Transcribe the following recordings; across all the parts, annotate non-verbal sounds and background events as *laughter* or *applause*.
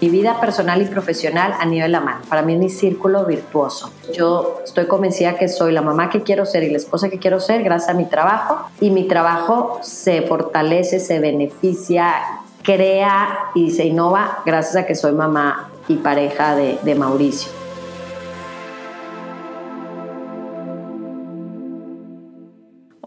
mi vida personal y profesional a nivel de la mano. Para mí es mi círculo virtuoso. Yo estoy convencida que soy la mamá que quiero ser y la esposa que quiero ser gracias a mi trabajo y mi trabajo se fortalece, se beneficia, crea y se innova gracias a que soy mamá y pareja de, de Mauricio.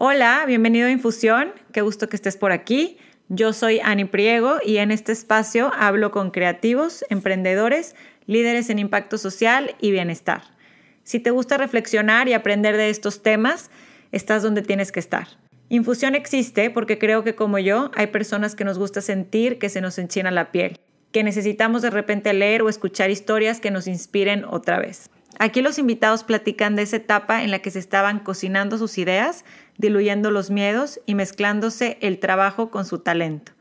Hola, bienvenido a Infusión. Qué gusto que estés por aquí. Yo soy Ani Priego y en este espacio hablo con creativos, emprendedores, líderes en impacto social y bienestar. Si te gusta reflexionar y aprender de estos temas, estás donde tienes que estar. Infusión existe porque creo que como yo hay personas que nos gusta sentir que se nos enchina la piel, que necesitamos de repente leer o escuchar historias que nos inspiren otra vez. Aquí los invitados platican de esa etapa en la que se estaban cocinando sus ideas, diluyendo los miedos y mezclándose el trabajo con su talento.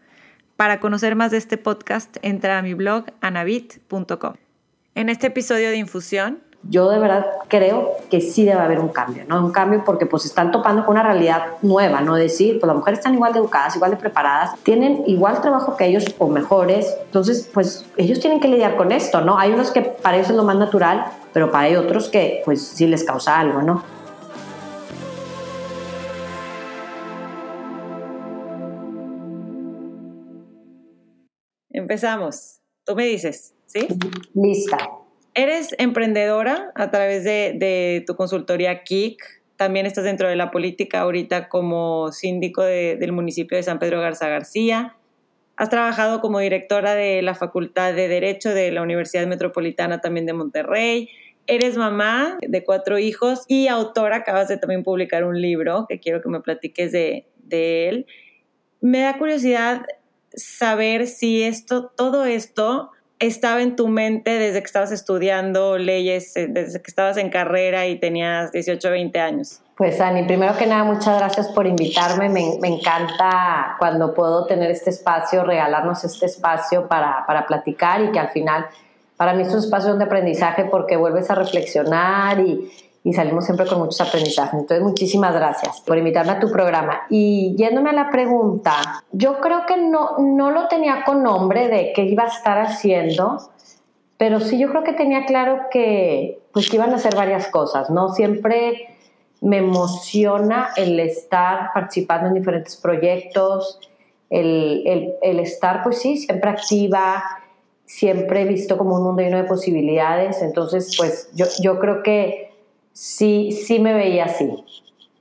Para conocer más de este podcast, entra a mi blog anabit.com. En este episodio de Infusión, yo de verdad creo que sí debe haber un cambio, ¿no? Un cambio porque pues están topando con una realidad nueva, ¿no? Decir, pues las mujeres están igual de educadas, igual de preparadas, tienen igual trabajo que ellos o mejores, entonces pues ellos tienen que lidiar con esto, ¿no? Hay unos que para ellos es lo más natural, pero para hay otros que pues sí les causa algo, ¿no? Empezamos. Tú me dices, ¿sí? Lista. Eres emprendedora a través de, tu consultoría KIC. También estás dentro de la política ahorita como síndico del municipio de San Pedro Garza García. Has trabajado como directora de la Facultad de Derecho de la Universidad Metropolitana también de Monterrey. Eres mamá de cuatro hijos y autora. Acabas de también publicar un libro que quiero que me platiques de, de él. Me da curiosidad saber si esto, todo esto estaba en tu mente desde que estabas estudiando leyes, eh, desde que estabas en carrera y tenías 18 o 20 años? Pues Ani, primero que nada, muchas gracias por invitarme. Me, me, encanta cuando puedo tener este espacio, regalarnos este espacio para, para platicar y que al final, para mí es un espacio de aprendizaje porque vuelves a reflexionar y, y salimos siempre con muchos aprendizajes. Entonces, muchísimas gracias por invitarme a tu programa. Y yéndome a la pregunta, yo creo que no, no lo tenía con nombre de qué iba a estar haciendo, pero sí yo creo que tenía claro que, pues, que iban a hacer varias cosas, ¿no? Siempre me emociona el estar participando en diferentes proyectos, el, el, el estar, pues sí, siempre activa, siempre visto como un mundo lleno de posibilidades, entonces, pues yo, yo creo que sí, sí me veía así.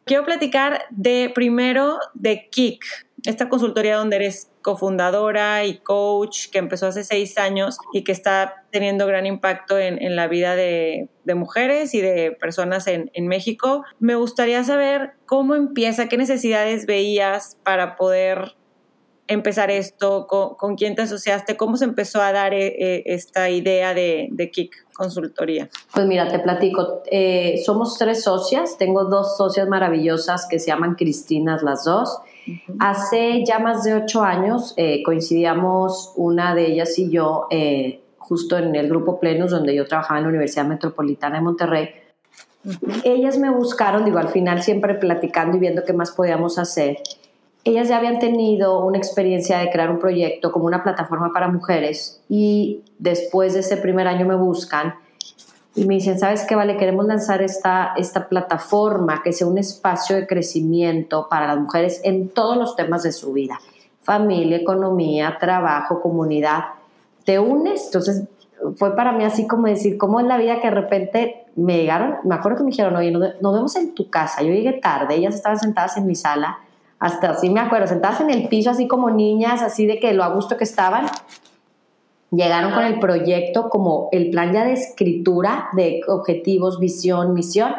Quiero platicar de primero de Kik, esta consultoría donde eres cofundadora y coach que empezó hace seis años y que está teniendo gran impacto en, la vida de, mujeres y de personas en, en, México. Me gustaría saber cómo empieza, qué necesidades veías para poder empezar esto, con, quién te asociaste, cómo se empezó a dar eh, eh, esta idea de, de Kik Consultoría. Pues mira, te platico, eh, somos tres socias, tengo dos socias maravillosas que se llaman Cristinas las dos. Hace ya más de ocho años coincidíamos una de ellas y yo justo en el grupo Plenus, donde yo trabajaba en la Universidad Metropolitana de Monterrey. Ellas me buscaron, digo, al final siempre platicando y viendo qué más podíamos hacer ellas ya habían tenido una experiencia de crear un proyecto como una plataforma para mujeres y después de ese primer año me buscan y me dicen, ¿sabes qué? Vale, queremos lanzar esta, esta plataforma que sea un espacio de crecimiento para las mujeres en todos los temas de su vida, familia, economía, trabajo, comunidad. ¿Te unes? Entonces fue para mí así como decir, ¿cómo es la vida que de repente me llegaron? Me acuerdo que me dijeron, oye, nos vemos en tu casa. Yo llegué tarde, ellas estaban sentadas en mi sala hasta así me acuerdo, sentadas en el piso así como niñas, así de que lo a gusto que estaban, llegaron con el proyecto como el plan ya de escritura de objetivos, visión, misión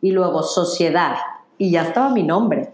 y luego sociedad y ya estaba mi nombre.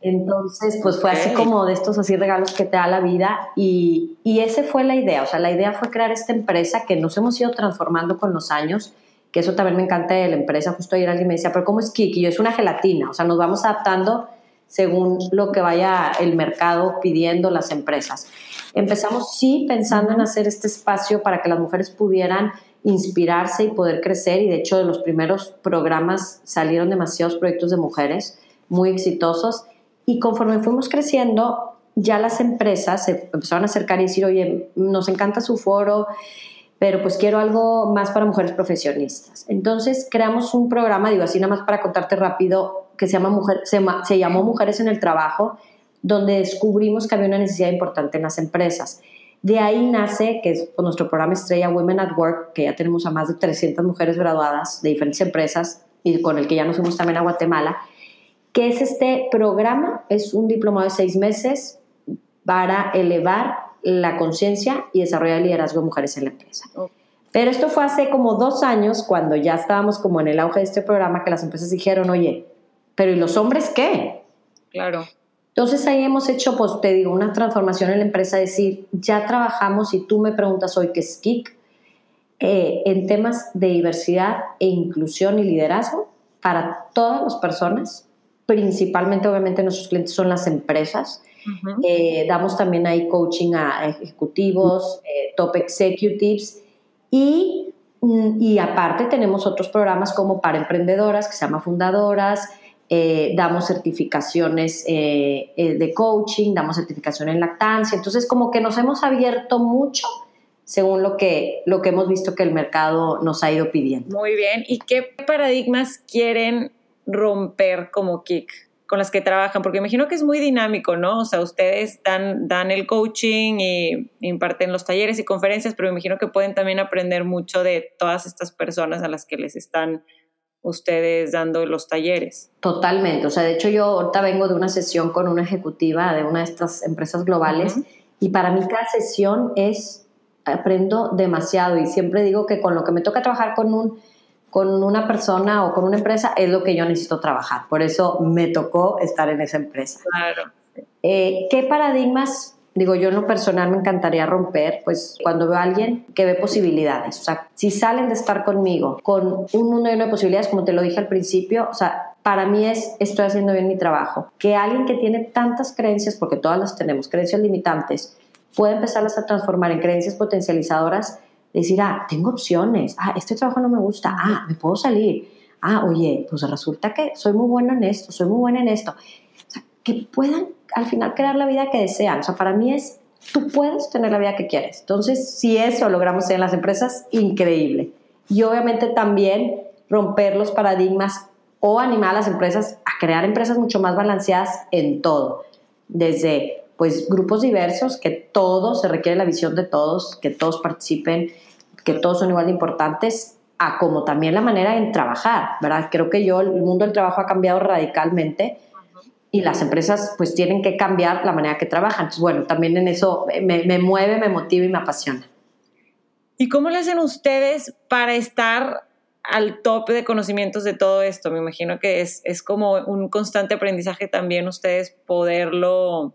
Entonces, pues fue así como de estos así regalos que te da la vida y, y esa fue la idea, o sea, la idea fue crear esta empresa que nos hemos ido transformando con los años, que eso también me encanta de la empresa, justo ayer alguien me decía, pero ¿cómo es Kiki? Yo es una gelatina, o sea, nos vamos adaptando según lo que vaya el mercado pidiendo las empresas. Empezamos sí pensando en hacer este espacio para que las mujeres pudieran inspirarse y poder crecer y de hecho de los primeros programas salieron demasiados proyectos de mujeres muy exitosos y conforme fuimos creciendo ya las empresas se empezaron a acercar y decir, oye, nos encanta su foro, pero pues quiero algo más para mujeres profesionistas. Entonces creamos un programa, digo así nada más para contarte rápido, que se, llama Mujer, se, llamó Mujeres en el Trabajo, donde descubrimos que había una necesidad importante en las empresas. De ahí nace, que es pues, nuestro programa estrella Women at Work, que ya tenemos a más de 300 mujeres graduadas de diferentes empresas y con el que ya nos fuimos también a Guatemala, que es este programa, es un diplomado de seis meses para elevar la conciencia y desarrollar el liderazgo de mujeres en la empresa. Pero esto fue hace como dos años, cuando ya estábamos como en el auge de este programa, que las empresas dijeron, oye, pero ¿y los hombres qué? Claro. Entonces ahí hemos hecho, pues te digo, una transformación en la empresa, decir, ya trabajamos, y tú me preguntas hoy qué es KIC, eh, en temas de diversidad e inclusión y liderazgo para todas las personas, principalmente obviamente nuestros clientes son las empresas. Eh, damos también ahí coaching a ejecutivos, eh, top executives y, mm, y aparte tenemos otros programas como para emprendedoras que se llama Fundadoras, eh, damos certificaciones de coaching, damos certificación en lactancia, entonces como que nos hemos abierto mucho según lo que, lo que hemos visto que el mercado nos ha ido pidiendo. Muy bien, ¿y qué paradigmas quieren romper como KIC? Con las que trabajan, porque imagino que es muy dinámico, ¿no? O sea, ustedes dan, dan el coaching y imparten los talleres y conferencias, pero imagino que pueden también aprender mucho de todas estas personas a las que les están ustedes dando los talleres. Totalmente, o sea, de hecho yo ahorita vengo de una sesión con una ejecutiva de una de estas empresas globales y para mí cada sesión es, aprendo demasiado y siempre digo que con lo que me toca trabajar con un con una persona o con una empresa es lo que yo necesito trabajar. Por eso me tocó estar en esa empresa. Claro. Eh, ¿Qué paradigmas Digo, yo en lo personal me encantaría romper, pues cuando veo a alguien que ve posibilidades, o sea, si salen de estar conmigo con un mundo lleno de posibilidades, como te lo dije al principio, o sea, para mí es, estoy haciendo bien mi trabajo. Que alguien que tiene tantas creencias, porque todas las tenemos, creencias limitantes, puede empezarlas a transformar en creencias potencializadoras, decir, ah, tengo opciones, ah, este trabajo no me gusta, ah, me puedo salir, ah, oye, pues resulta que soy muy bueno en esto, soy muy buena en esto. O sea, que puedan al final crear la vida que desean. O sea, para mí es, tú puedes tener la vida que quieres. Entonces, si eso logramos en las empresas, increíble. Y obviamente también romper los paradigmas o animar a las empresas a crear empresas mucho más balanceadas en todo. Desde pues grupos diversos, que todos, se requiere la visión de todos, que todos participen, que todos son igual de importantes, a como también la manera en trabajar, ¿verdad? Creo que yo, el mundo del trabajo ha cambiado radicalmente y las empresas pues tienen que cambiar la manera que trabajan. Entonces, bueno, también en eso me, mueve, me motiva y me apasiona. ¿Y cómo le hacen ustedes para estar al tope de conocimientos de todo esto? Me imagino que es, es como un constante aprendizaje también ustedes poderlo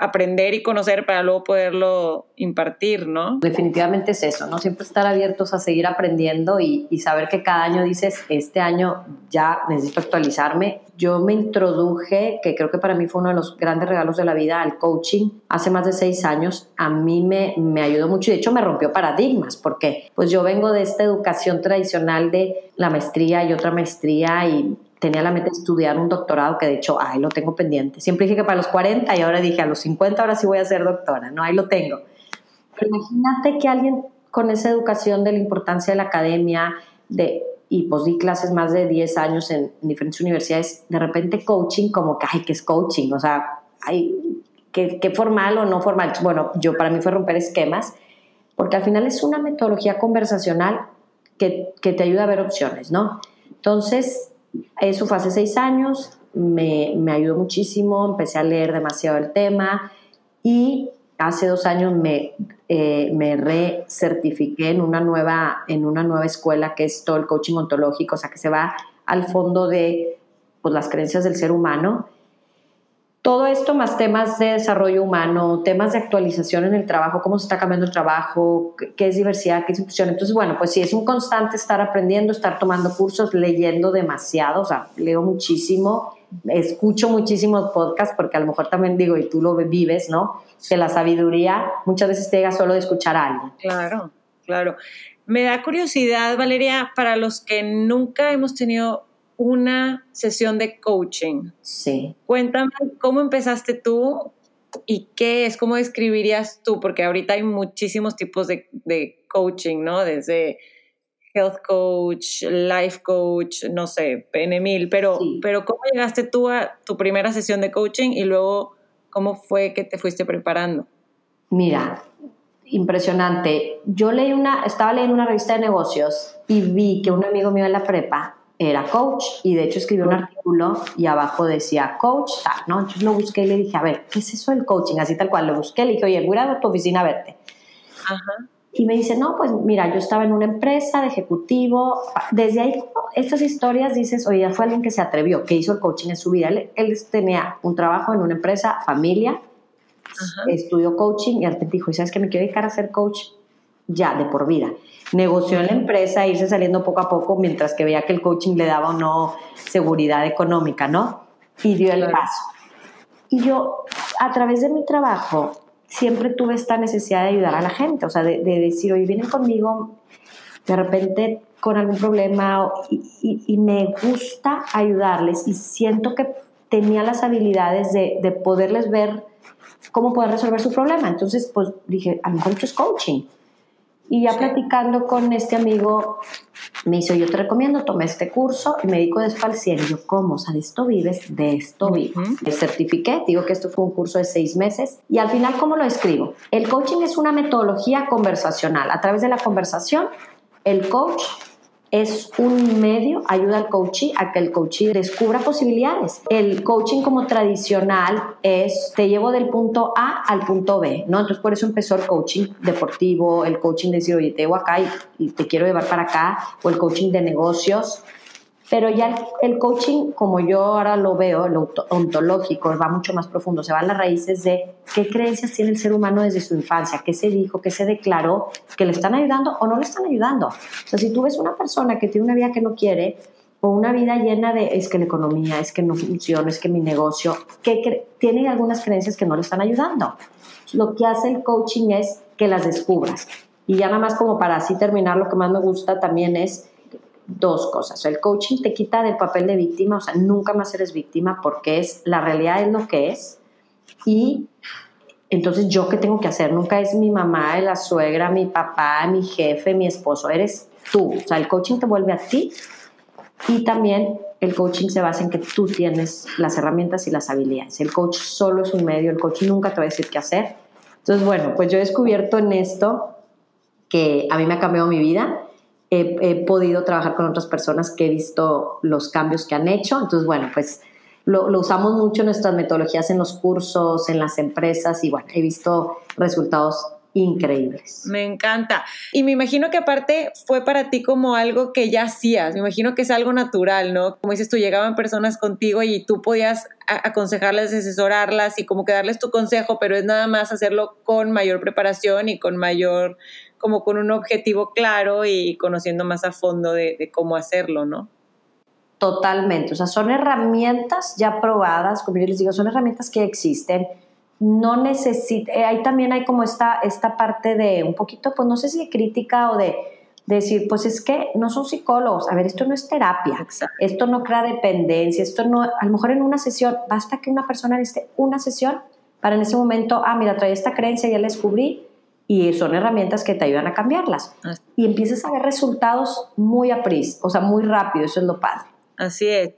aprender y conocer para luego poderlo impartir, ¿no? Definitivamente es eso, ¿no? Siempre estar abiertos a seguir aprendiendo y, saber que cada año dices, este año ya necesito actualizarme. Yo me introduje, que creo que para mí fue uno de los grandes regalos de la vida, al coaching hace más de seis años. A mí me, me ayudó mucho y de hecho me rompió paradigmas, porque pues yo vengo de esta educación tradicional de la maestría y otra maestría y tenía la meta de estudiar un doctorado que de hecho, ahí lo tengo pendiente. Siempre dije que para los 40 y ahora dije a los 50 ahora sí voy a ser doctora, ¿no? Ahí lo tengo. Pero imagínate que alguien con esa educación de la importancia de la academia de, y pues di clases más de 10 años en, diferentes universidades, de repente coaching como que, ay, ¿qué es coaching? O sea, ay, ¿qué, ¿qué formal o no formal? Bueno, yo para mí fue romper esquemas, porque al final es una metodología conversacional que, que te ayuda a ver opciones, ¿no? Entonces, eso fue hace seis años, me, me, ayudó muchísimo, empecé a leer demasiado el tema y hace dos años me, eh, me recertifiqué en una, nueva, en una nueva escuela que es todo el coaching ontológico, o sea, que se va al fondo de pues, las creencias del ser humano todo esto más temas de desarrollo humano, temas de actualización en el trabajo, cómo se está cambiando el trabajo, qué es diversidad, qué es inclusión. Entonces, bueno, pues sí, es un constante estar aprendiendo, estar tomando cursos, leyendo demasiado, o sea, leo muchísimo, escucho muchísimos podcasts, porque a lo mejor también digo, y tú lo vives, ¿no? Que la sabiduría muchas veces llega solo de escuchar a alguien. Claro, claro. Me da curiosidad, Valeria, para los que nunca hemos tenido una sesión de coaching. Sí. Cuéntame cómo empezaste tú ¿Y qué es? ¿Cómo describirías tú? Porque ahorita hay muchísimos tipos de, de coaching, ¿no? Desde health coach, life coach, no sé, PN1000, pero, pero ¿cómo llegaste tú a tu primera sesión de coaching y luego cómo fue que te fuiste preparando? Mira, impresionante. Yo leí una, estaba leyendo una revista de negocios y vi que un amigo mío en la prepa era coach y de hecho escribió un artículo y abajo decía coach tal, ¿no? Entonces lo busqué y le dije, a ver, ¿qué es eso del coaching? Así tal cual, lo busqué, le dije, oye, voy a, a tu oficina a verte. Ajá. Y me dice, no, pues mira, yo estaba en una empresa de ejecutivo. Desde ahí, estas historias dices, oye, fue alguien que se atrevió, que hizo el coaching en su vida. Él, tenía un trabajo en una empresa, familia, estudió coaching y al dijo, ¿sabes que me quiero dedicar a ser coach? Ya, de por vida. Negoció en la empresa, irse saliendo poco a poco mientras que veía que el coaching le daba o no seguridad económica, ¿no? Y dio el paso. Y yo, a través de mi trabajo, siempre tuve esta necesidad de ayudar a la gente, o sea, de, decir, oye, vienen conmigo de repente con algún problema y, me gusta ayudarles y siento que tenía las habilidades de, de, poderles ver cómo poder resolver su problema. Entonces, pues dije, a lo mejor esto es coaching. Y ya platicando con este amigo, me dice, yo te recomiendo, tomé este curso y me dedico después al 100. Y yo, ¿cómo? O sea, de esto vives, de esto vivo. Me certifiqué, digo que esto fue un curso de seis meses. Y al final, ¿cómo lo escribo? El coaching es una metodología conversacional. A través de la conversación, el coach es un medio, ayuda al coachee a que el coachee descubra posibilidades. El coaching como tradicional es te llevo del punto A al punto B, ¿no? Entonces por eso empezó el coaching deportivo, el coaching de decir, oye, te llevo acá y te quiero llevar para acá, o el coaching de negocios. Pero ya el, coaching, como yo ahora lo veo, lo ontológico, va mucho más profundo, se va a las raíces de qué creencias tiene el ser humano desde su infancia, qué se dijo, qué se declaró, que le están ayudando o no le están ayudando. O sea, si tú ves una persona que tiene una vida que no quiere, o una vida llena de es que la economía, es que no funciona, es que mi negocio, que tiene algunas creencias que no le están ayudando. Lo que hace el coaching es que las descubras. Y ya nada más como para así terminar, lo que más me gusta también es dos cosas. El coaching te quita del papel de víctima, o sea, nunca más eres víctima porque es la realidad es lo que es. Y entonces, ¿yo qué tengo que hacer? Nunca es mi mamá, la suegra, mi papá, mi jefe, mi esposo, eres tú. O sea, el coaching te vuelve a ti y también el coaching se basa en que tú tienes las herramientas y las habilidades. El coach solo es un medio, el coach nunca te va a decir qué hacer. Entonces, bueno, pues yo he descubierto en esto que a mí me ha cambiado mi vida he, podido trabajar con otras personas que he visto los cambios que han hecho. Entonces, bueno, pues lo, usamos mucho en nuestras metodologías en los cursos, en las empresas y bueno, he visto resultados increíbles. Me encanta. Y me imagino que aparte fue para ti como algo que ya hacías, me imagino que es algo natural, ¿no? Como dices tú, llegaban personas contigo y tú podías aconsejarles, asesorarlas y como que darles tu consejo, pero es nada más hacerlo con mayor preparación y con mayor como con un objetivo claro y conociendo más a fondo de, cómo hacerlo, ¿no? Totalmente, o sea, son herramientas ya probadas, como yo les digo, son herramientas que existen. No necesita, eh, ahí también hay como esta, esta parte de un poquito, pues no sé si de crítica o de, decir, pues es que no son psicólogos, a ver, esto no es terapia, esto no crea dependencia, esto no, a lo mejor en una sesión, basta que una persona esté una sesión para en ese momento, ah, mira, trae esta creencia, ya la descubrí, y son herramientas que te ayudan a cambiarlas. Y empiezas a ver resultados muy apris, o sea, muy rápido, eso es lo padre. Así es.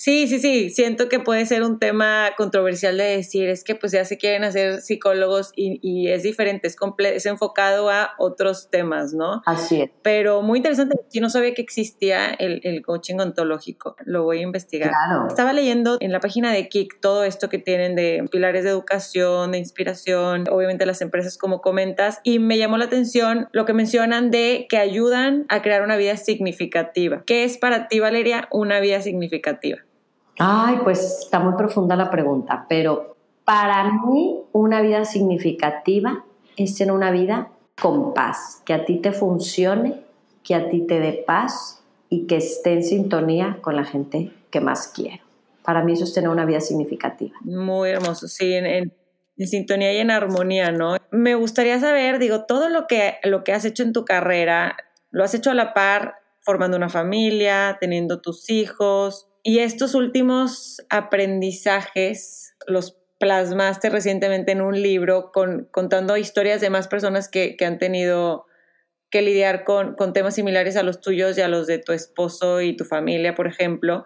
Sí, sí, sí, siento que puede ser un tema controversial de decir, es que pues ya se quieren hacer psicólogos y, es diferente, es, es enfocado a otros temas, ¿no? Así es. Pero muy interesante, yo no sabía que existía el, el coaching ontológico, lo voy a investigar. Claro. Estaba leyendo en la página de Kik todo esto que tienen de pilares de educación, de inspiración, obviamente las empresas como comentas, y me llamó la atención lo que mencionan de que ayudan a crear una vida significativa. ¿Qué es para ti, Valeria, una vida significativa? Ay, pues está muy profunda la pregunta, pero para mí una vida significativa es tener una vida con paz, que a ti te funcione, que a ti te dé paz y que esté en sintonía con la gente que más quiero. Para mí eso es tener una vida significativa. Muy hermoso, sí, en, sintonía y en armonía, ¿no? Me gustaría saber, digo, todo lo que, lo que has hecho en tu carrera, lo has hecho a la par formando una familia, teniendo tus hijos, y estos últimos aprendizajes los plasmaste recientemente en un libro con, contando historias de más personas que, que han tenido que lidiar con, con, temas similares a los tuyos y a los de tu esposo y tu familia, por ejemplo.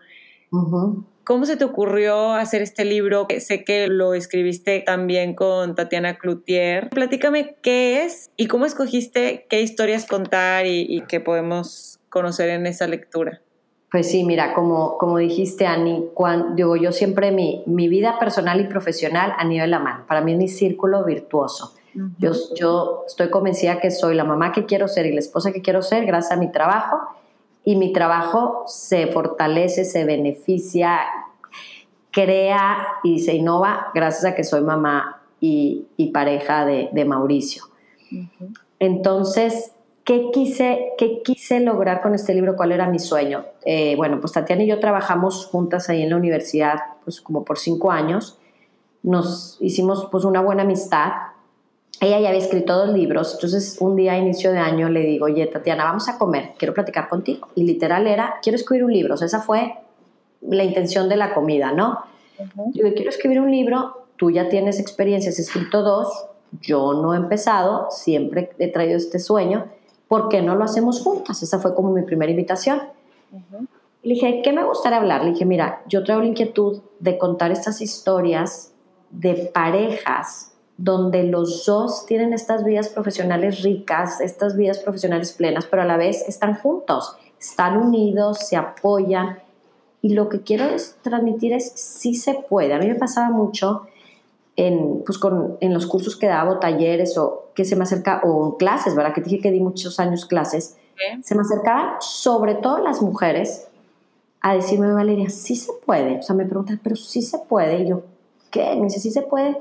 ¿Cómo se te ocurrió hacer este libro? Sé que lo escribiste también con Tatiana Cloutier. Platícame qué es y cómo escogiste qué historias contar y, y qué podemos conocer en esa lectura. Pues sí, mira, como, como dijiste, Ani, cuando, digo, yo siempre mi, mi vida personal y profesional a nivel de la mano. Para mí es mi círculo virtuoso. yo, yo estoy convencida que soy la mamá que quiero ser y la esposa que quiero ser gracias a mi trabajo y mi trabajo se fortalece, se beneficia, crea y se innova gracias a que soy mamá y, y pareja de, de Mauricio. Entonces, ¿Qué quise, ¿Qué quise lograr con este libro? ¿Cuál era mi sueño? Eh, bueno, pues Tatiana y yo trabajamos juntas ahí en la universidad, pues como por cinco años. Nos hicimos pues una buena amistad. Ella ya había escrito dos libros, entonces un día a inicio de año le digo, oye Tatiana, vamos a comer, quiero platicar contigo. Y literal era, quiero escribir un libro, o sea, esa fue la intención de la comida, ¿no? Yo quiero escribir un libro, tú ya tienes experiencia, has escrito dos, yo no he empezado, siempre he traído este sueño ¿por qué no lo hacemos juntas? Esa fue como mi primera invitación. Le dije, ¿qué me gustaría hablar? Le dije, mira, yo traigo la inquietud de contar estas historias de parejas donde los dos tienen estas vidas profesionales ricas, estas vidas profesionales plenas, pero a la vez están juntos, están unidos, se apoyan. Y lo que quiero transmitir es, sí se puede. A mí me pasaba mucho en, pues con, en los cursos que daba, talleres o que se me acerca, o clases, ¿verdad? Que dije que di muchos años clases, se me acercaban sobre todo las mujeres a decirme, Valeria, sí se puede. O sea, me preguntan, pero sí se puede. Y yo, ¿qué? Me dice, sí se puede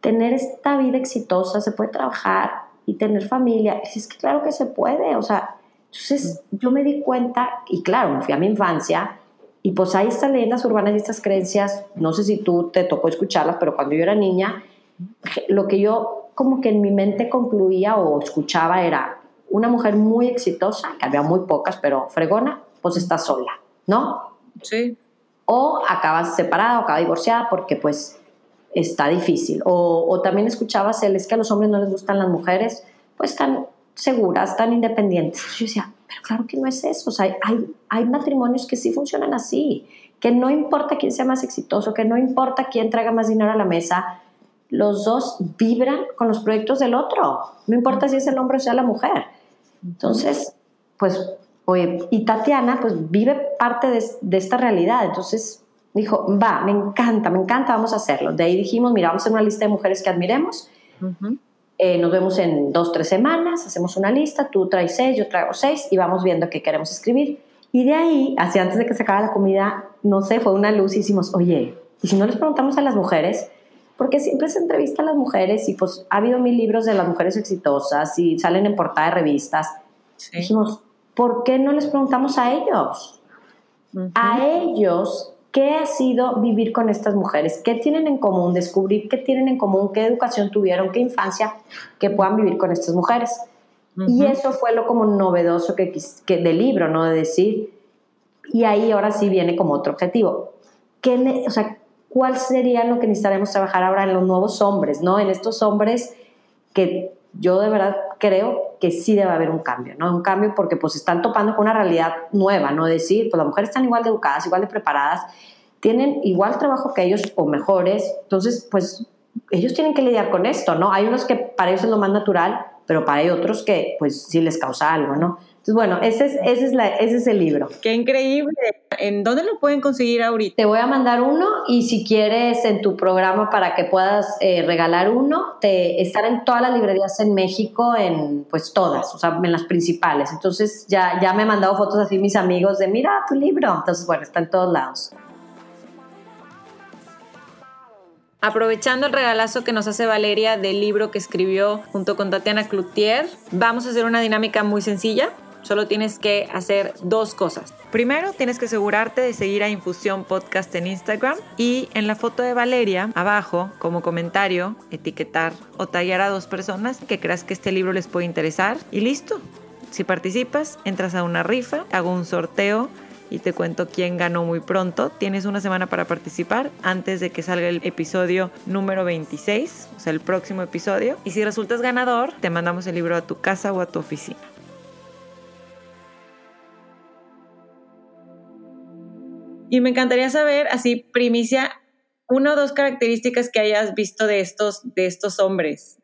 tener esta vida exitosa, se puede trabajar y tener familia. Y es que claro que se puede. O sea, entonces yo me di cuenta, y claro, me fui a mi infancia, y pues hay estas leyendas urbanas y estas creencias, no sé si tú te tocó escucharlas, pero cuando yo era niña, lo que yo como que en mi mente concluía o escuchaba era una mujer muy exitosa, que había muy pocas, pero fregona, pues está sola, ¿no? Sí. O acaba separada o acaba divorciada porque pues está difícil. O, o también escuchabas el es que a los hombres no les gustan las mujeres, pues están seguras, tan independientes. yo decía, pero claro que no es eso. O sea, hay, hay matrimonios que sí funcionan así, que no importa quién sea más exitoso, que no importa quién traiga más dinero a la mesa, los dos vibran con los proyectos del otro. No importa si es el hombre o sea la mujer. Entonces, pues, oye, y Tatiana, pues vive parte de, de esta realidad. Entonces, dijo, va, me encanta, me encanta, vamos a hacerlo. De ahí dijimos, mira, vamos a hacer una lista de mujeres que admiremos. Eh, nos vemos en dos, tres semanas, hacemos una lista, tú traes seis, yo traigo seis y vamos viendo qué queremos escribir. Y de ahí, hacia antes de que se acabe la comida, no sé, fue una luz y hicimos, oye, ¿y si no les preguntamos a las mujeres? Porque siempre se entrevista a las mujeres y pues ha habido mil libros de las mujeres exitosas y salen en portada de revistas. Dijimos, ¿por qué no les preguntamos a ellos? A ellos ¿Qué ha sido vivir con estas mujeres? ¿Qué tienen en común? Descubrir qué tienen en común, qué educación tuvieron, qué infancia que puedan vivir con estas mujeres. Y eso fue lo como novedoso que, que, del libro, ¿no? De decir, y ahí ahora sí viene como otro objetivo. ¿Qué, o sea, ¿cuál sería lo que necesitaremos trabajar ahora en los nuevos hombres, ¿no? En estos hombres que yo de verdad creo que sí debe haber un cambio, ¿no? Un cambio porque pues están topando con una realidad nueva, ¿no? Decir, pues las mujeres están igual de educadas, igual de preparadas, tienen igual trabajo que ellos o mejores, entonces pues ellos tienen que lidiar con esto, ¿no? Hay unos que para ellos es lo más natural, pero para otros que pues sí les causa algo, ¿no? Entonces, bueno, ese es, ese es, la, ese es el libro. Qué increíble. ¿En dónde lo pueden conseguir ahorita? Te voy a mandar uno y si quieres en tu programa para que puedas eh, regalar uno, te, estar en todas las librerías en México, en pues todas, o sea, en las principales. Entonces ya, ya me han mandado fotos así mis amigos de, mira tu libro. Entonces, bueno, está en todos lados. Aprovechando el regalazo que nos hace Valeria del libro que escribió junto con Tatiana Cloutier, vamos a hacer una dinámica muy sencilla. Solo tienes que hacer dos cosas. Primero, tienes que asegurarte de seguir a Infusión Podcast en Instagram y en la foto de Valeria, abajo, como comentario, etiquetar o tallar a dos personas que creas que este libro les puede interesar y listo. Si participas, entras a una rifa, hago un sorteo y te cuento quién ganó muy pronto. Tienes una semana para participar antes de que salga el episodio número 26, o sea, el próximo episodio. Y si resultas ganador, te mandamos el libro a tu casa o a tu oficina. Y me encantaría saber, así, primicia, una o dos características que hayas visto de estos, de estos hombres.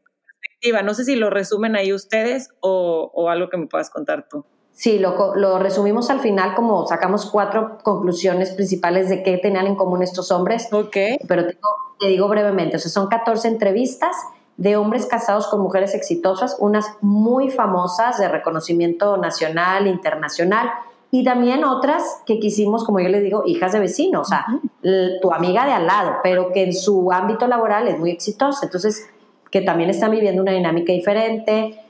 No sé si lo resumen ahí ustedes o, o algo que me puedas contar tú. Sí, lo, lo, resumimos al final como sacamos cuatro conclusiones principales de qué tenían en común estos hombres. Ok. Pero te digo, te digo brevemente, o sea, son 14 entrevistas de hombres casados con mujeres exitosas, unas muy famosas de reconocimiento nacional, internacional, y también otras que quisimos, como yo les digo, hijas de vecinos, o sea, tu amiga de al lado, pero que en su ámbito laboral es muy exitosa, entonces, que también están viviendo una dinámica diferente,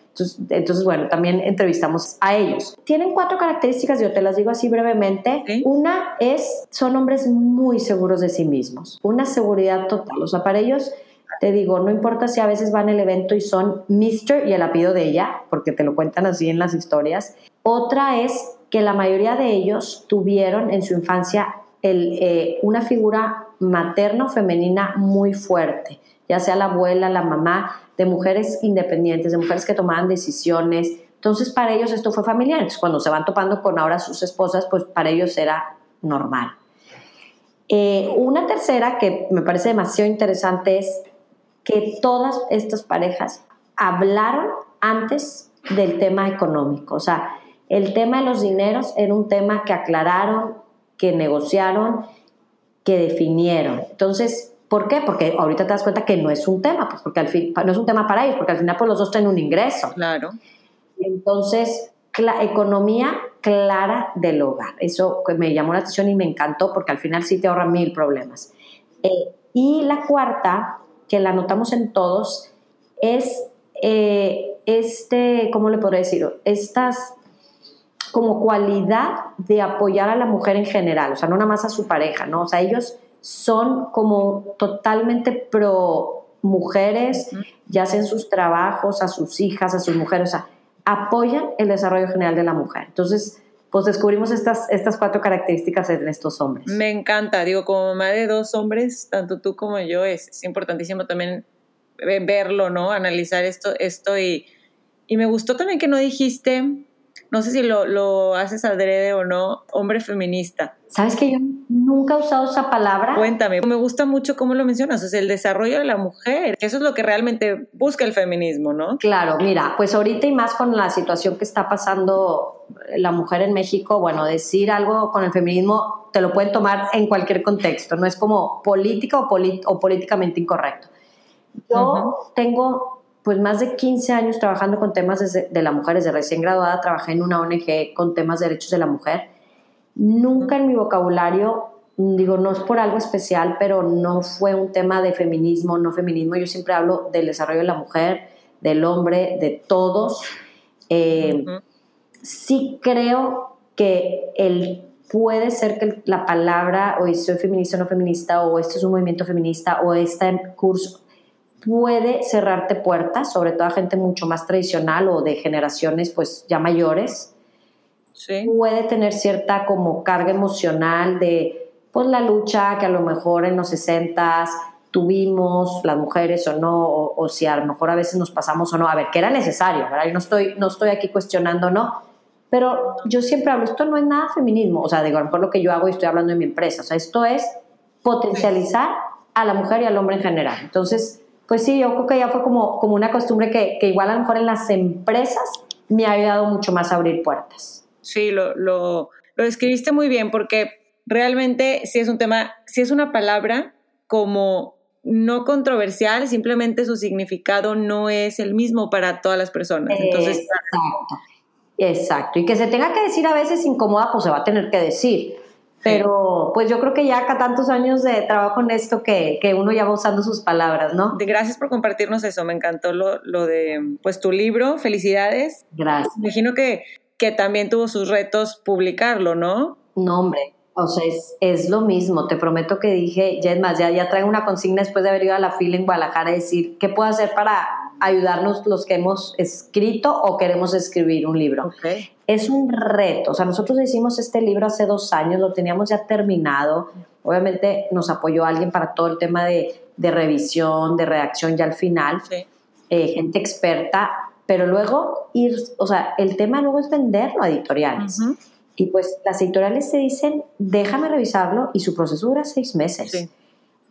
entonces, bueno, también entrevistamos a ellos. Tienen cuatro características, yo te las digo así brevemente. Una es, son hombres muy seguros de sí mismos, una seguridad total. O sea, para ellos, te digo, no importa si a veces van al evento y son Mr. y el apellido de ella, porque te lo cuentan así en las historias. Otra es que la mayoría de ellos tuvieron en su infancia eh, una figura materna o femenina muy fuerte, ya sea la abuela, la mamá, de mujeres independientes, de mujeres que tomaban decisiones. Entonces, para ellos esto fue familiar. Entonces, cuando se van topando con ahora sus esposas, pues para ellos era normal. Eh, una tercera que me parece demasiado interesante es que todas estas parejas hablaron antes del tema económico. O sea, el tema de los dineros era un tema que aclararon, que negociaron, que definieron. Entonces, ¿Por qué? Porque ahorita te das cuenta que no es un tema, pues porque al fin, no es un tema para ellos, porque al final pues los dos tienen un ingreso. Claro. Entonces, la economía clara del hogar. Eso me llamó la atención y me encantó porque al final sí te ahorra mil problemas. Eh, y la cuarta, que la notamos en todos, es eh, este, ¿cómo le podría decir? Estas como cualidad de apoyar a la mujer en general, o sea, no nada más a su pareja, ¿no? O sea, ellos son como totalmente pro mujeres, ya sea en sus trabajos, a sus hijas, a sus mujeres, o sea, apoyan el desarrollo general de la mujer. Entonces, pues descubrimos estas, estas cuatro características en estos hombres. Me encanta, digo, como mamá de dos hombres, tanto tú como yo, es, importantísimo también verlo, ¿no? Analizar esto, esto y, y me gustó también que no dijiste no sé si lo, lo haces adrede o no, hombre feminista. ¿Sabes que yo nunca he usado esa palabra? Cuéntame, me gusta mucho cómo lo mencionas, o sea, el desarrollo de la mujer, que eso es lo que realmente busca el feminismo, ¿no? Claro, mira, pues ahorita y más con la situación que está pasando la mujer en México, bueno, decir algo con el feminismo te lo pueden tomar en cualquier contexto, no es como política o, o políticamente incorrecto. Yo tengo pues más de 15 años trabajando con temas de la mujer, desde recién graduada trabajé en una ONG con temas de derechos de la mujer. Nunca en mi vocabulario, digo, no es por algo especial, pero no fue un tema de feminismo, no feminismo. Yo siempre hablo del desarrollo de la mujer, del hombre, de todos. Eh, sí creo que el puede ser que la palabra o soy feminista o no feminista o esto es un movimiento feminista o este curso puede cerrarte puertas, sobre todo a gente mucho más tradicional o de generaciones pues ya mayores. Sí. Puede tener cierta como carga emocional de pues la lucha que a lo mejor en los 60 tuvimos las mujeres o no, o, si a lo mejor a veces nos pasamos o no, a ver, que era necesario, ¿verdad? Yo no estoy, no estoy aquí cuestionando, no, pero yo siempre hablo, esto no es nada feminismo, o sea, digo, por lo que yo hago y estoy hablando de mi empresa, o sea, esto es potencializar a la mujer y al hombre en general. Entonces, pues sí, yo creo que ya fue como, como una costumbre que, que igual a lo mejor en las empresas me ha ayudado mucho más a abrir puertas. Sí, lo, lo, lo describiste muy bien porque realmente si es un tema, si es una palabra como no controversial, simplemente su significado no es el mismo para todas las personas. Entonces, exacto. Exacto. Y que se tenga que decir a veces incómoda, pues se va a tener que decir. Pero pues yo creo que ya acá tantos años de trabajo en esto que, que, uno ya va usando sus palabras, ¿no? Gracias por compartirnos eso, me encantó lo, lo de pues tu libro, felicidades. Gracias. Me imagino que, que también tuvo sus retos publicarlo, ¿no? No, hombre, o sea, es, es, lo mismo, te prometo que dije, ya es más, ya, ya traigo una consigna después de haber ido a la fila en Guadalajara a decir, ¿qué puedo hacer para ayudarnos los que hemos escrito o queremos escribir un libro. Es un reto, o sea, nosotros hicimos este libro hace dos años, lo teníamos ya terminado, obviamente nos apoyó alguien para todo el tema de, revisión, de redacción ya al final, eh, gente experta, pero luego ir, o sea, el tema luego es venderlo a editoriales. Y pues las editoriales te dicen, déjame revisarlo y su proceso dura seis meses.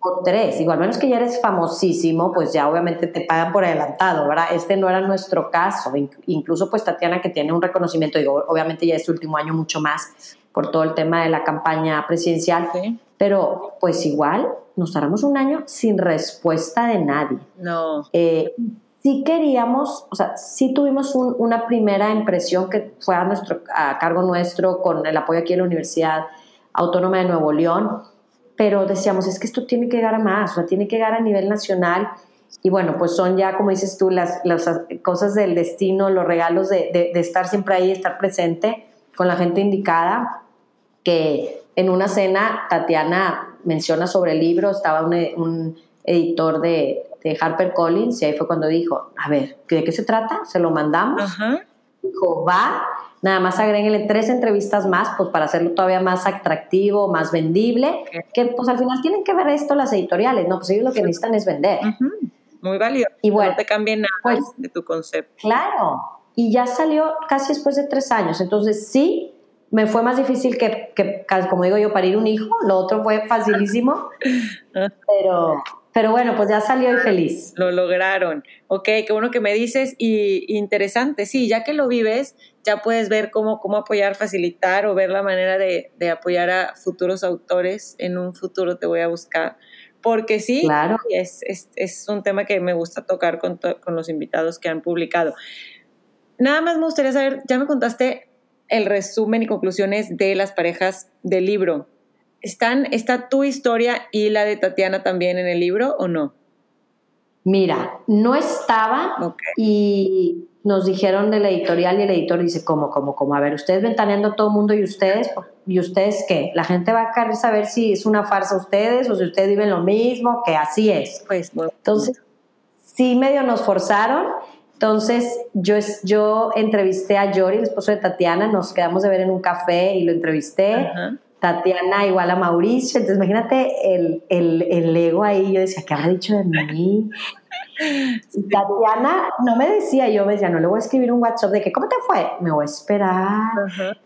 O tres. Digo, al menos que ya eres famosísimo, pues ya obviamente te pagan por adelantado, ¿verdad? Este no era nuestro caso. Incluso pues Tatiana que tiene un reconocimiento, digo, obviamente ya es último año mucho más por todo el tema de la campaña presidencial. Pero pues igual nos tardamos un año sin respuesta de nadie. No. Eh, sí queríamos, o sea, sí tuvimos una primera impresión que fue a, nuestro, a cargo nuestro con el apoyo aquí en la Universidad Autónoma de Nuevo León, pero decíamos, es que esto tiene que llegar a más, o sea, tiene que llegar a nivel nacional. Y bueno, pues son ya, como dices tú, las, las cosas del destino, los regalos de, de, estar siempre ahí, estar presente con la gente indicada, que en una cena Tatiana menciona sobre el libro, estaba un, un editor de, de Harper Collins y ahí fue cuando dijo, a ver, ¿de qué se trata? Se lo mandamos. Dijo, va, nada más agréguenle tres entrevistas más, pues para hacerlo todavía más atractivo, más vendible, que pues al final tienen que ver esto las editoriales, ¿no? Pues ellos lo que necesitan es vender. Muy válido. Y bueno, no te cambien nada pues, de tu concepto. Claro, y ya salió casi después de tres años, entonces sí, me fue más difícil que, que, como digo yo, parir un hijo, lo otro fue facilísimo, *laughs* pero, pero bueno, pues ya salió y feliz. Lo lograron. Ok, qué bueno que me dices y interesante. Sí, ya que lo vives, ya puedes ver cómo, cómo apoyar, facilitar o ver la manera de, apoyar a futuros autores. En un futuro te voy a buscar. Porque sí, claro. es, es, un tema que me gusta tocar con, con los invitados que han publicado. Nada más me gustaría saber, ya me contaste el resumen y conclusiones de las parejas del libro ¿Están, ¿Está tu historia y la de Tatiana también en el libro o no? Mira, no estaba y nos dijeron del editorial y el editor dice, ¿cómo, cómo, cómo? A ver, ustedes ventaneando a todo el mundo y ustedes, ¿y ustedes qué? La gente va a querer saber si es una farsa ustedes o si ustedes viven lo mismo, que así es. Pues, Entonces, sí medio nos forzaron. Entonces, yo, yo entrevisté a Yori, el esposo de Tatiana, nos quedamos de ver en un café y lo entrevisté. Ajá. Tatiana igual a Mauricio, entonces imagínate el, el, el ego ahí, yo decía, ¿qué habrá dicho de mí? Tatiana no me decía, yo me decía, no le voy a escribir un WhatsApp de que, ¿cómo te fue? Me voy a esperar.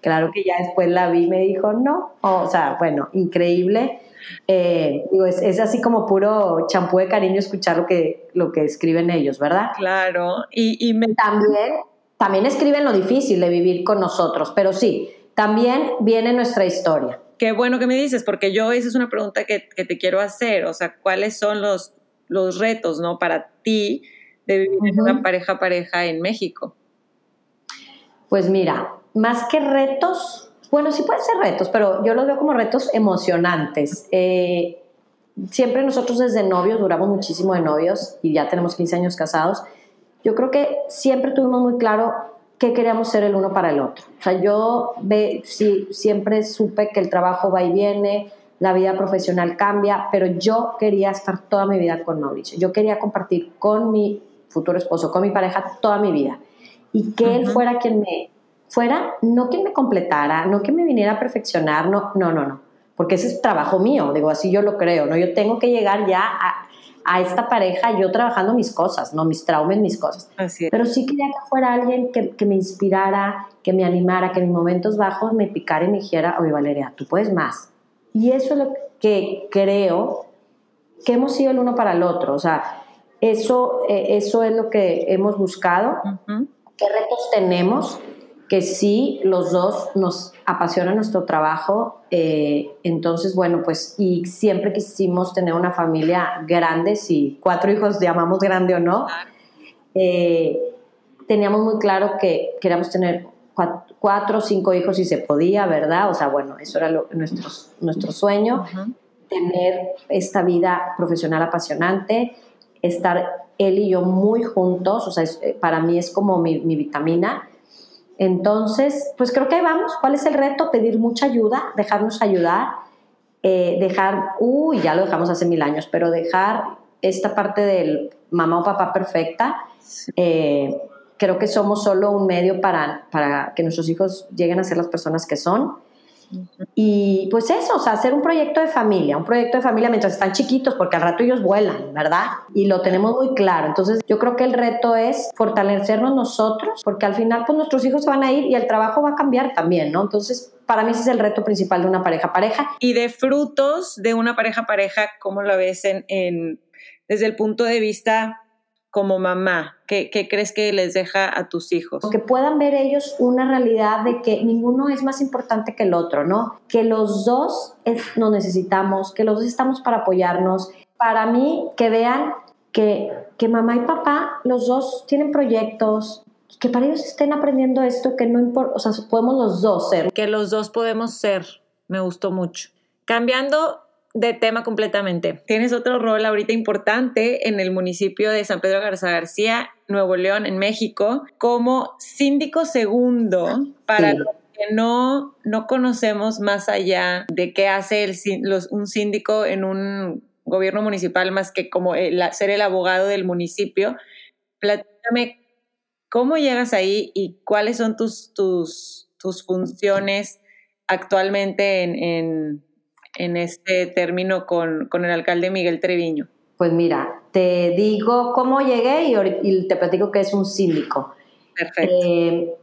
Claro que ya después la vi y me dijo, no. o sea, bueno, increíble. Eh, digo, es, es, así como puro champú de cariño escuchar lo que, lo que escriben ellos, ¿verdad? Claro. Y, y me... también, también escriben lo difícil de vivir con nosotros, pero sí, también viene nuestra historia. Qué bueno que me dices, porque yo esa es una pregunta que, te quiero hacer, o sea, ¿cuáles son los, los retos, ¿no? Para ti de vivir una pareja pareja en México. Pues mira, más que retos, bueno, sí pueden ser retos, pero yo los veo como retos emocionantes. Eh, siempre nosotros desde novios, duramos muchísimo de novios y ya tenemos 15 años casados, yo creo que siempre tuvimos muy claro qué queríamos ser el uno para el otro. O sea, yo ve, sí, siempre supe que el trabajo va y viene, la vida profesional cambia, pero yo quería estar toda mi vida con Mauricio. Yo quería compartir con mi futuro esposo, con mi pareja, toda mi vida. Y que él fuera quien me, fuera, no quien me completara, no quien me viniera a perfeccionar, no, no, no, no. Porque ese es trabajo mío, digo, así yo lo creo, ¿no? Yo tengo que llegar ya a, a esta pareja yo trabajando mis cosas, no mis traumas, mis cosas. Pero sí quería que fuera alguien que, que, me inspirara, que me animara, que en momentos bajos me picara y me dijera, oye Valeria, tú puedes más. Y eso es lo que creo que hemos sido el uno para el otro. O sea, eso, eh, eso es lo que hemos buscado. ¿Qué retos tenemos? Que sí, los dos nos apasiona nuestro trabajo. Eh, entonces, bueno, pues, y siempre quisimos tener una familia grande, si cuatro hijos llamamos grande o no. Eh, teníamos muy claro que queríamos tener cuatro, o cinco hijos si se podía, ¿verdad? O sea, bueno, eso era nuestro, nuestro sueño, tener esta vida profesional apasionante, estar él y yo muy juntos, o sea, eh, para mí es como mi, mi vitamina entonces, pues creo que ahí vamos. ¿Cuál es el reto? Pedir mucha ayuda, dejarnos ayudar, eh, dejar, uy, ya lo dejamos hace mil años, pero dejar esta parte del mamá o papá perfecta Eh, creo que somos solo un medio para, para que nuestros hijos lleguen a ser las personas que son. Y pues eso, o sea, hacer un proyecto de familia, un proyecto de familia mientras están chiquitos, porque al rato ellos vuelan, ¿verdad? Y lo tenemos muy claro. Entonces, yo creo que el reto es fortalecernos nosotros, porque al final, pues nuestros hijos van a ir y el trabajo va a cambiar también, ¿no? Entonces, para mí ese es el reto principal de una pareja-pareja. Y de frutos de una pareja-pareja, ¿cómo lo ves en, en, desde el punto de vista como mamá? ¿Qué, ¿Qué, crees que les deja a tus hijos? Que puedan ver ellos una realidad de que ninguno es más importante que el otro, ¿no? Que los dos nos necesitamos, que los dos estamos para apoyarnos. Para mí, que vean que, que mamá y papá, los dos tienen proyectos, que para ellos estén aprendiendo esto, que no importa, o sea, podemos los dos ser. Que los dos podemos ser, me gustó mucho. Cambiando de tema completamente. Tienes otro rol ahorita importante en el municipio de San Pedro Garza García, Nuevo León, en México, como síndico segundo para los que no, no conocemos más allá de qué hace el, un síndico en un gobierno municipal más que como ser el abogado del municipio. Platícame cómo llegas ahí y cuáles son tus, tus, tus funciones actualmente en en este término con, el alcalde Miguel Treviño? Pues mira, te digo cómo llegué y, te platico que es un síndico. Perfecto. Eh,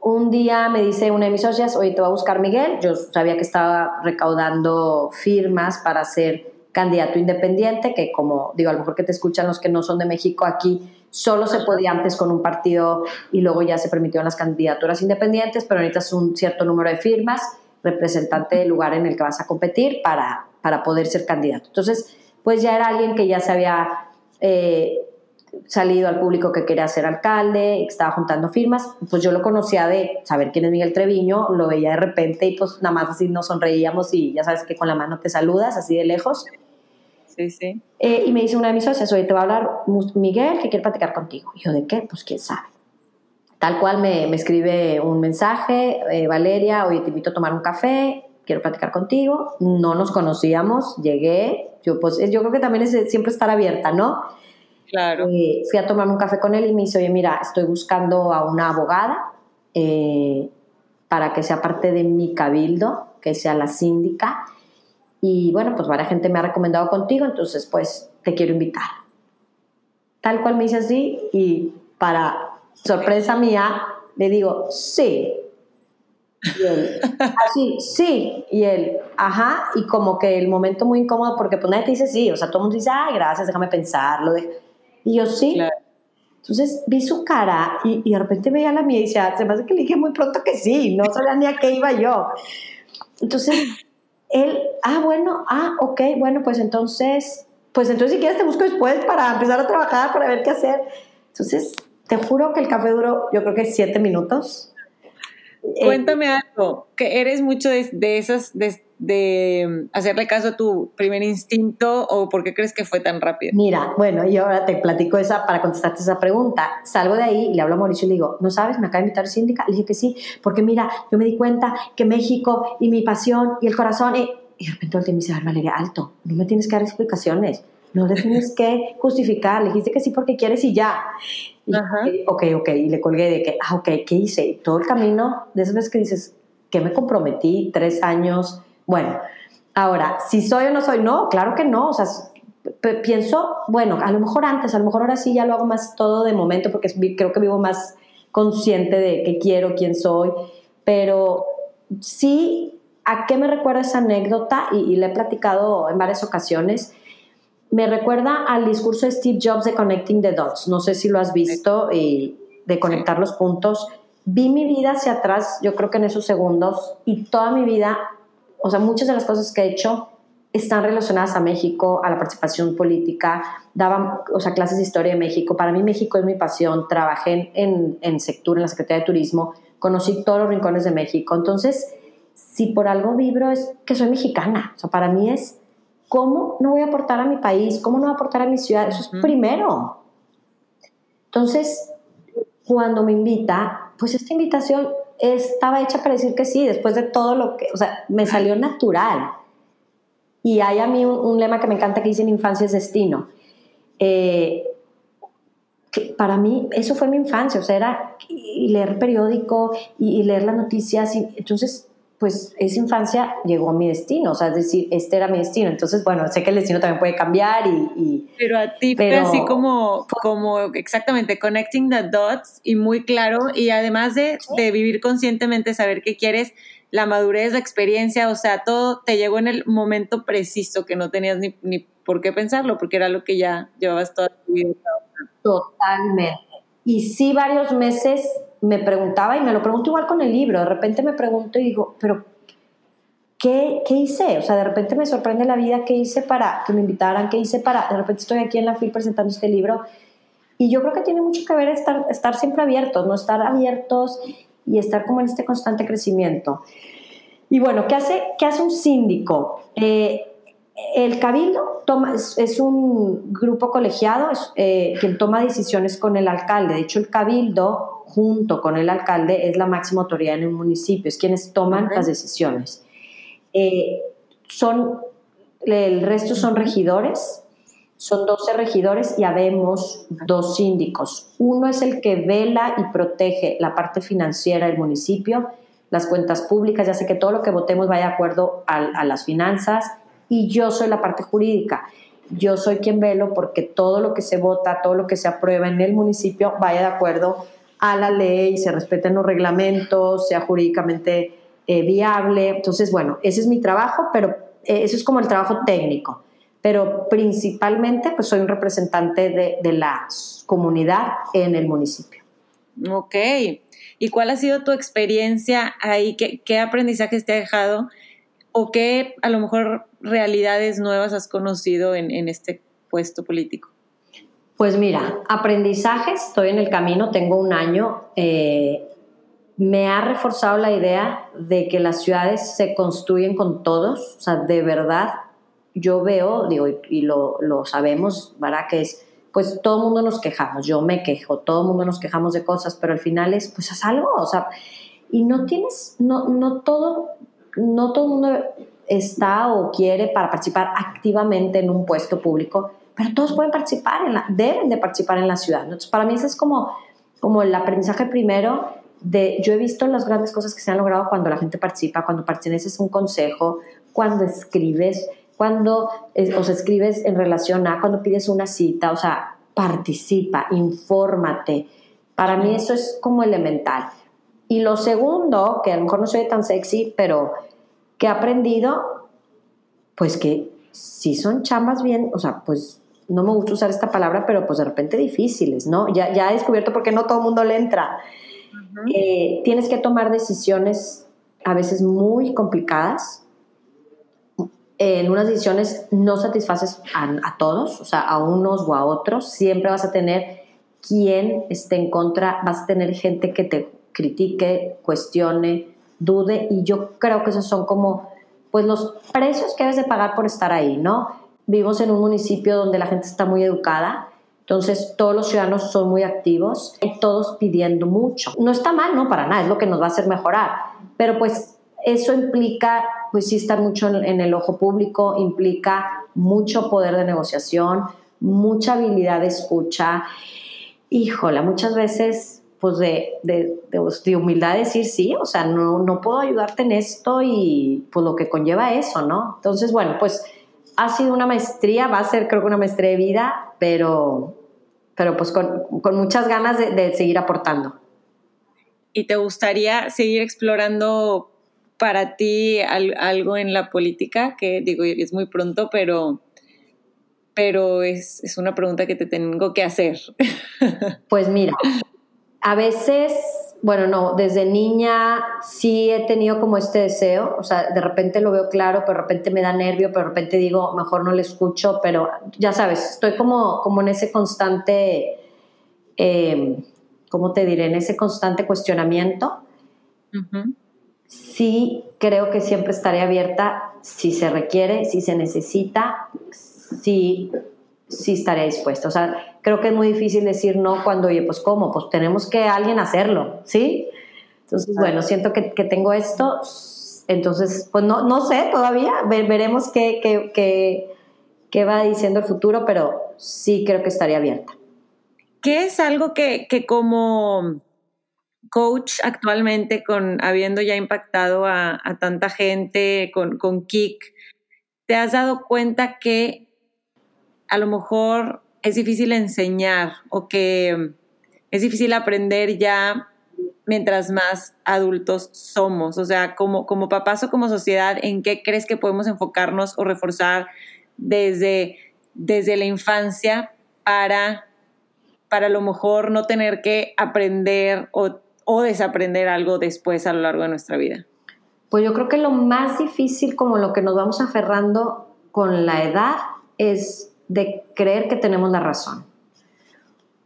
un día me dice una de mis socias, oye, te va a buscar Miguel. Yo sabía que estaba recaudando firmas para ser candidato independiente, que como digo, a lo mejor que te escuchan los que no son de México aquí, solo se podía antes con un partido y luego ya se permitieron las candidaturas independientes, pero ahorita es un cierto número de firmas representante del lugar en el que vas a competir para, para poder ser candidato. Entonces, pues ya era alguien que ya se había eh, salido al público que quería ser alcalde, que estaba juntando firmas, pues yo lo conocía de saber quién es Miguel Treviño, lo veía de repente y pues nada más así nos sonreíamos y ya sabes que con la mano te saludas así de lejos. Sí, sí. Eh, y me dice una de mis socias, oye, te va a hablar Miguel que quiere platicar contigo. Y yo, ¿de qué? Pues quién sabe. Tal cual me, escribe un mensaje, eh, Valeria, hoy te invito a tomar un café, quiero platicar contigo. No nos conocíamos, llegué, yo, pues, yo creo que también es siempre estar abierta, ¿no? Claro. Eh, fui a tomar un café con él y me dice, oye, mira, estoy buscando a una abogada eh, para que sea parte de mi cabildo, que sea la síndica. Y bueno, pues varias gente me ha recomendado contigo, entonces pues te quiero invitar. Tal cual me dice así y para sorpresa mía, le digo, sí. Y él, así, sí. Y él, ajá. Y como que el momento muy incómodo, porque pues nadie te dice sí. O sea, todo el mundo dice, ay, gracias, déjame pensarlo. Y yo, sí. Entonces vi su cara y, de repente veía la mía y decía, se me hace que le dije muy pronto que sí. No sabía ni a qué iba yo. Entonces, él, ah, bueno, ah, ok, bueno, pues entonces, pues entonces si quieres te busco después para empezar a trabajar, para ver qué hacer. Entonces, te juro que el café duró, yo creo que siete minutos. Eh, Cuéntame algo, que eres mucho de, esas, de, hacerle caso a tu primer instinto o por qué crees que fue tan rápido? Mira, bueno, y ahora te platico esa para contestarte esa pregunta. Salgo de ahí y le hablo a Mauricio y le digo, ¿no sabes? Me acaba de invitar síndica. Le dije que sí, porque mira, yo me di cuenta que México y mi pasión y el corazón. Y, y de repente el me dice, Valeria, alto, no me tienes que dar explicaciones no le tienes que justificar, le dijiste que sí porque quieres y ya. Y, ok, ok, y le colgué de que, ah, ok, ¿qué hice? todo el camino, de esas veces que dices, ¿qué me comprometí? Tres años. Bueno, ahora, si soy o no soy, no, claro que no, o sea, pienso, bueno, a lo mejor antes, a lo mejor ahora sí ya lo hago más todo de momento porque creo que vivo más consciente de qué quiero, quién soy, pero sí, ¿a qué me recuerda esa anécdota? Y, y le he platicado en varias ocasiones me recuerda al discurso de Steve Jobs de Connecting the Dots. No sé si lo has visto, y de conectar los puntos. Vi mi vida hacia atrás, yo creo que en esos segundos, y toda mi vida, o sea, muchas de las cosas que he hecho están relacionadas a México, a la participación política, daba, o sea, clases de historia de México. Para mí México es mi pasión. Trabajé en, en Sectur, en la Secretaría de Turismo, conocí todos los rincones de México. Entonces, si por algo vibro es que soy mexicana. O sea, para mí es ¿cómo no voy a aportar a mi país? ¿Cómo no voy a aportar a mi ciudad? Eso es primero. Entonces, cuando me invita, pues esta invitación estaba hecha para decir que sí, después de todo lo que, o sea, me salió natural. Y hay a mí un, lema que me encanta que dice en infancia es destino. Eh, para mí eso fue mi infancia, o sea, era leer periódico y, leer las noticias. Y, entonces, pues esa infancia llegó a mi destino, o sea, es decir, este era mi destino. Entonces, bueno, sé que el destino también puede cambiar y... pero a ti fue así como, como exactamente, connecting the dots y muy claro, y además de, de vivir conscientemente, saber qué quieres, la madurez, la experiencia, o sea, todo te llegó en el momento preciso que no tenías ni, ni por qué pensarlo, porque era lo que ya llevabas toda tu vida. Totalmente. Y sí, varios meses me preguntaba, y me lo pregunto igual con el libro, de repente me pregunto y digo, pero ¿qué, ¿qué, hice? O sea, de repente me sorprende la vida, ¿qué hice para que me invitaran? ¿Qué hice para, de repente estoy aquí en la FIL presentando este libro? Y yo creo que tiene mucho que ver estar, estar siempre abiertos, no estar abiertos y estar como en este constante crecimiento. Y bueno, ¿qué hace, qué hace un síndico? Eh, el cabildo toma, es, un grupo colegiado eh, quien toma decisiones con el alcalde. De hecho, el cabildo, junto con el alcalde, es la máxima autoridad en el municipio, es quienes toman las decisiones. Eh, son, el resto son regidores, son 12 regidores y habemos dos síndicos. Uno es el que vela y protege la parte financiera del municipio, las cuentas públicas, ya sé que todo lo que votemos vaya de acuerdo a las finanzas y yo soy la parte jurídica. Yo soy quien velo porque todo lo que se vota, todo lo que se aprueba en el municipio vaya de acuerdo a la ley, se respeten los reglamentos, sea jurídicamente eh, viable. Entonces, bueno, ese es mi trabajo, pero eh, eso es como el trabajo técnico. Pero principalmente, pues soy un representante de, de la comunidad en el municipio. Ok. ¿Y cuál ha sido tu experiencia ahí? ¿Qué, qué aprendizajes te ha dejado? ¿O qué a lo mejor realidades nuevas has conocido en, este puesto político? Pues mira, aprendizajes, estoy en el camino, tengo un año. Eh, me ha reforzado la idea de que las ciudades se construyen con todos, o sea, de verdad, yo veo, digo, y lo, lo sabemos, ¿verdad? Que es, pues todo el mundo nos quejamos, yo me quejo, todo el mundo nos quejamos de cosas, pero al final es, pues haz algo, o sea, y no tienes, no, no todo, no todo el mundo está o quiere para participar activamente en un puesto público, pero todos pueden participar, en la, deben de participar en la ciudad. Entonces, para mí eso es como, como el aprendizaje primero de, yo he visto las grandes cosas que se han logrado cuando la gente participa, cuando perteneces a un consejo, cuando escribes, cuando o sea, escribes en relación a, cuando pides una cita, o sea, participa, infórmate. Para mí eso es como elemental. Y lo segundo, que a lo mejor no soy tan sexy, pero que he aprendido, pues que si son chambas bien, o sea, pues no me gusta usar esta palabra, pero pues de repente difíciles, ¿no? Ya, ya he descubierto por qué no todo el mundo le entra. Eh, tienes que tomar decisiones a veces muy complicadas. En unas decisiones no satisfaces a, a, todos, o sea, a unos o a otros. Siempre vas a tener quien esté en contra, vas a tener gente que te critique, cuestione, dude y yo creo que esos son como pues los precios que debes de pagar por estar ahí, ¿no? Vivimos en un municipio donde la gente está muy educada, entonces todos los ciudadanos son muy activos y todos pidiendo mucho. No está mal, no, para nada, es lo que nos va a hacer mejorar, pero pues eso implica pues sí estar mucho en, el ojo público, implica mucho poder de negociación, mucha habilidad de escucha. Híjola, muchas veces pues de, de, de, humildad decir sí, o sea, no, no puedo ayudarte en esto y pues lo que conlleva eso, ¿no? Entonces, bueno, pues ha sido una maestría, va a ser creo que una maestría de vida, pero, pero pues con, con muchas ganas de, de, seguir aportando. ¿Y te gustaría seguir explorando para ti algo en la política? Que digo, es muy pronto, pero, pero es, es una pregunta que te tengo que hacer. Pues mira, a veces, bueno, no, desde niña sí he tenido como este deseo, o sea, de repente lo veo claro, pero de repente me da nervio, pero de repente digo, mejor no le escucho, pero ya sabes, estoy como, como en ese constante, eh, ¿cómo te diré? En ese constante cuestionamiento. Sí creo que siempre estaré abierta si se requiere, si se necesita, si sí estaría dispuesta. O sea, creo que es muy difícil decir no cuando, oye, pues cómo, pues tenemos que alguien hacerlo, ¿sí? Entonces, bueno, siento que, que tengo esto, entonces, pues no, no sé todavía, veremos qué, qué, qué, qué va diciendo el futuro, pero sí creo que estaría abierta. ¿Qué es algo que, como coach actualmente, con habiendo ya impactado a, tanta gente con, con Kik, te has dado cuenta que a lo mejor es difícil enseñar o que es difícil aprender ya mientras más adultos somos? O sea, como, como papás o como sociedad, ¿en qué crees que podemos enfocarnos o reforzar desde, desde la infancia para, para a lo mejor no tener que aprender o, o desaprender algo después a lo largo de nuestra vida? Pues yo creo que lo más difícil, como lo que nos vamos aferrando con la edad, es de creer que tenemos la razón.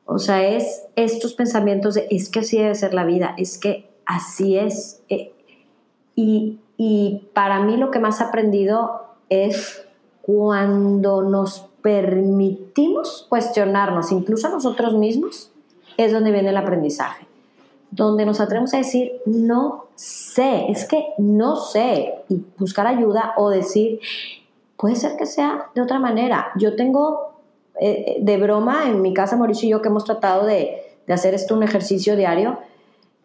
O sea, es estos pensamientos de es que así debe ser la vida, es que así es. Eh, y, y para mí lo que más he aprendido es cuando nos permitimos cuestionarnos, incluso a nosotros mismos, es donde viene el aprendizaje. Donde nos atrevemos a decir, no sé, es que no sé, y buscar ayuda o decir, puede ser que sea de otra manera. Yo tengo eh, de broma, en mi casa Mauricio y yo que hemos tratado de, de hacer esto un ejercicio diario,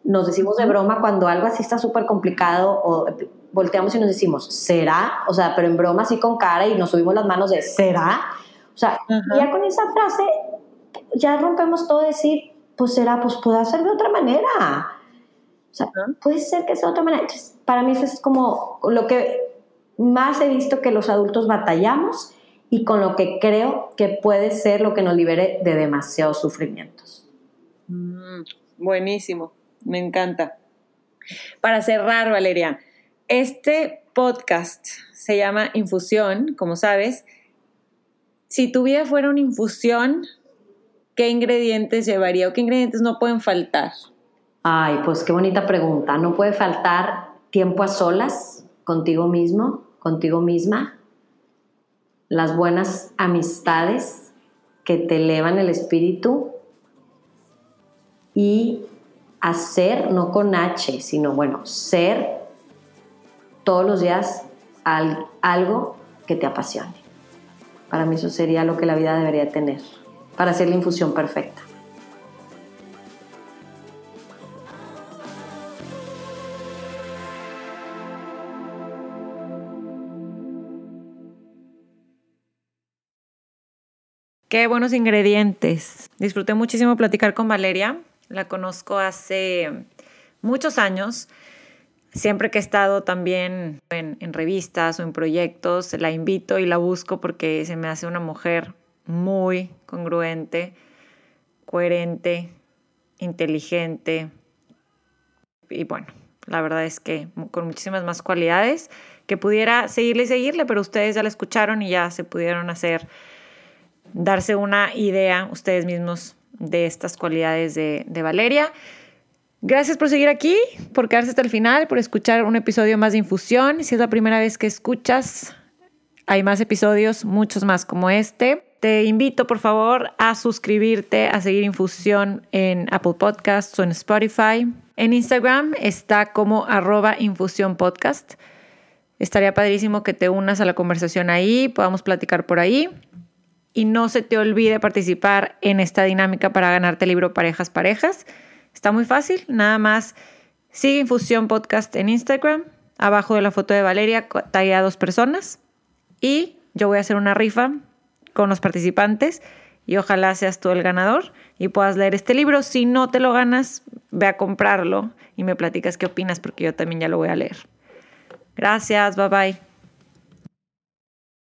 nos decimos de broma cuando algo así está súper complicado o volteamos y nos decimos, ¿será? O sea, pero en broma así con cara y nos subimos las manos de, ¿será? O sea, ya con esa frase ya rompemos todo decir, pues será, pues puede ser de otra manera. O sea, puede ser que sea de otra manera. Entonces, para mí eso es como lo que más he visto que los adultos batallamos y con lo que creo que puede ser lo que nos libere de demasiados sufrimientos. Mm, buenísimo, me encanta. Para cerrar, Valeria, este podcast se llama Infusión, como sabes. Si tu vida fuera una infusión, ¿qué ingredientes llevaría o qué ingredientes no pueden faltar? Ay, pues qué bonita pregunta. No puede faltar tiempo a solas contigo mismo, contigo misma, las buenas amistades que te elevan el espíritu y hacer, no con H, sino bueno, ser todos los días algo que te apasione. Para mí eso sería lo que la vida debería tener, para hacer la infusión perfecta. Qué buenos ingredientes. Disfruté muchísimo platicar con Valeria. La conozco hace muchos años. Siempre que he estado también en, revistas o en proyectos, la invito y la busco porque se me hace una mujer muy congruente, coherente, inteligente y bueno, la verdad es que con muchísimas más cualidades que pudiera seguirle y seguirle, pero ustedes ya la escucharon y ya se pudieron hacer darse una idea ustedes mismos de estas cualidades de, Valeria. Gracias por seguir aquí, por quedarse hasta el final, por escuchar un episodio más de Infusión. Si es la primera vez que escuchas, hay más episodios, muchos más como este. Te invito, por favor, a suscribirte, a seguir Infusión en Apple Podcasts o en Spotify. En Instagram está como arroba Infusión Podcast. Estaría padrísimo que te unas a la conversación ahí, podamos platicar por ahí y no se te olvide participar en esta dinámica para ganarte el libro Parejas Parejas. Está muy fácil, nada más sigue Infusión Podcast en Instagram, abajo de la foto de Valeria talla a dos personas y yo voy a hacer una rifa con los participantes y ojalá seas tú el ganador y puedas leer este libro. Si no te lo ganas, ve a comprarlo y me platicas qué opinas porque yo también ya lo voy a leer. Gracias, bye bye.